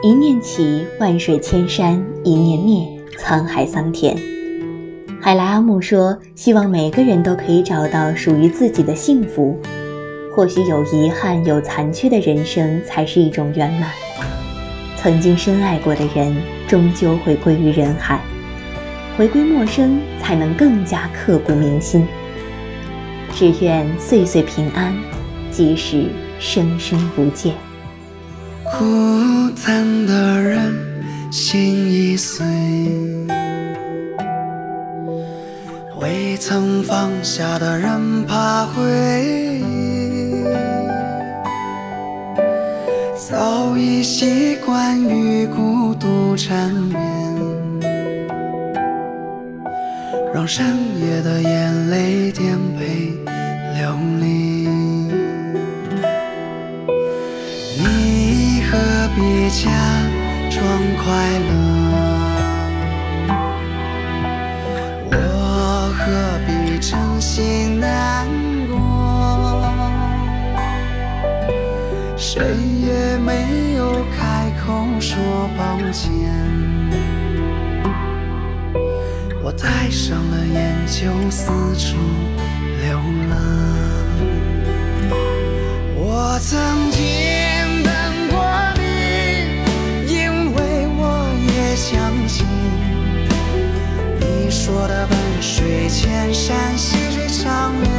一念起，万水千山；一念灭，沧海桑田。海来阿木说：“希望每个人都可以找到属于自己的幸福。或许有遗憾、有残缺的人生，才是一种圆满。曾经深爱过的人，终究会归于人海。回归陌生，才能更加刻骨铭心。只愿岁岁平安，即使生生不见。”孤单的人心已碎，未曾放下的人怕回忆，早已习惯与孤独缠绵，让深夜的眼泪颠沛。别假装快乐，我何必真心难过？谁也没有开口说抱歉，我戴上了眼就四处流浪。我曾说的“万水千山，细水长流”，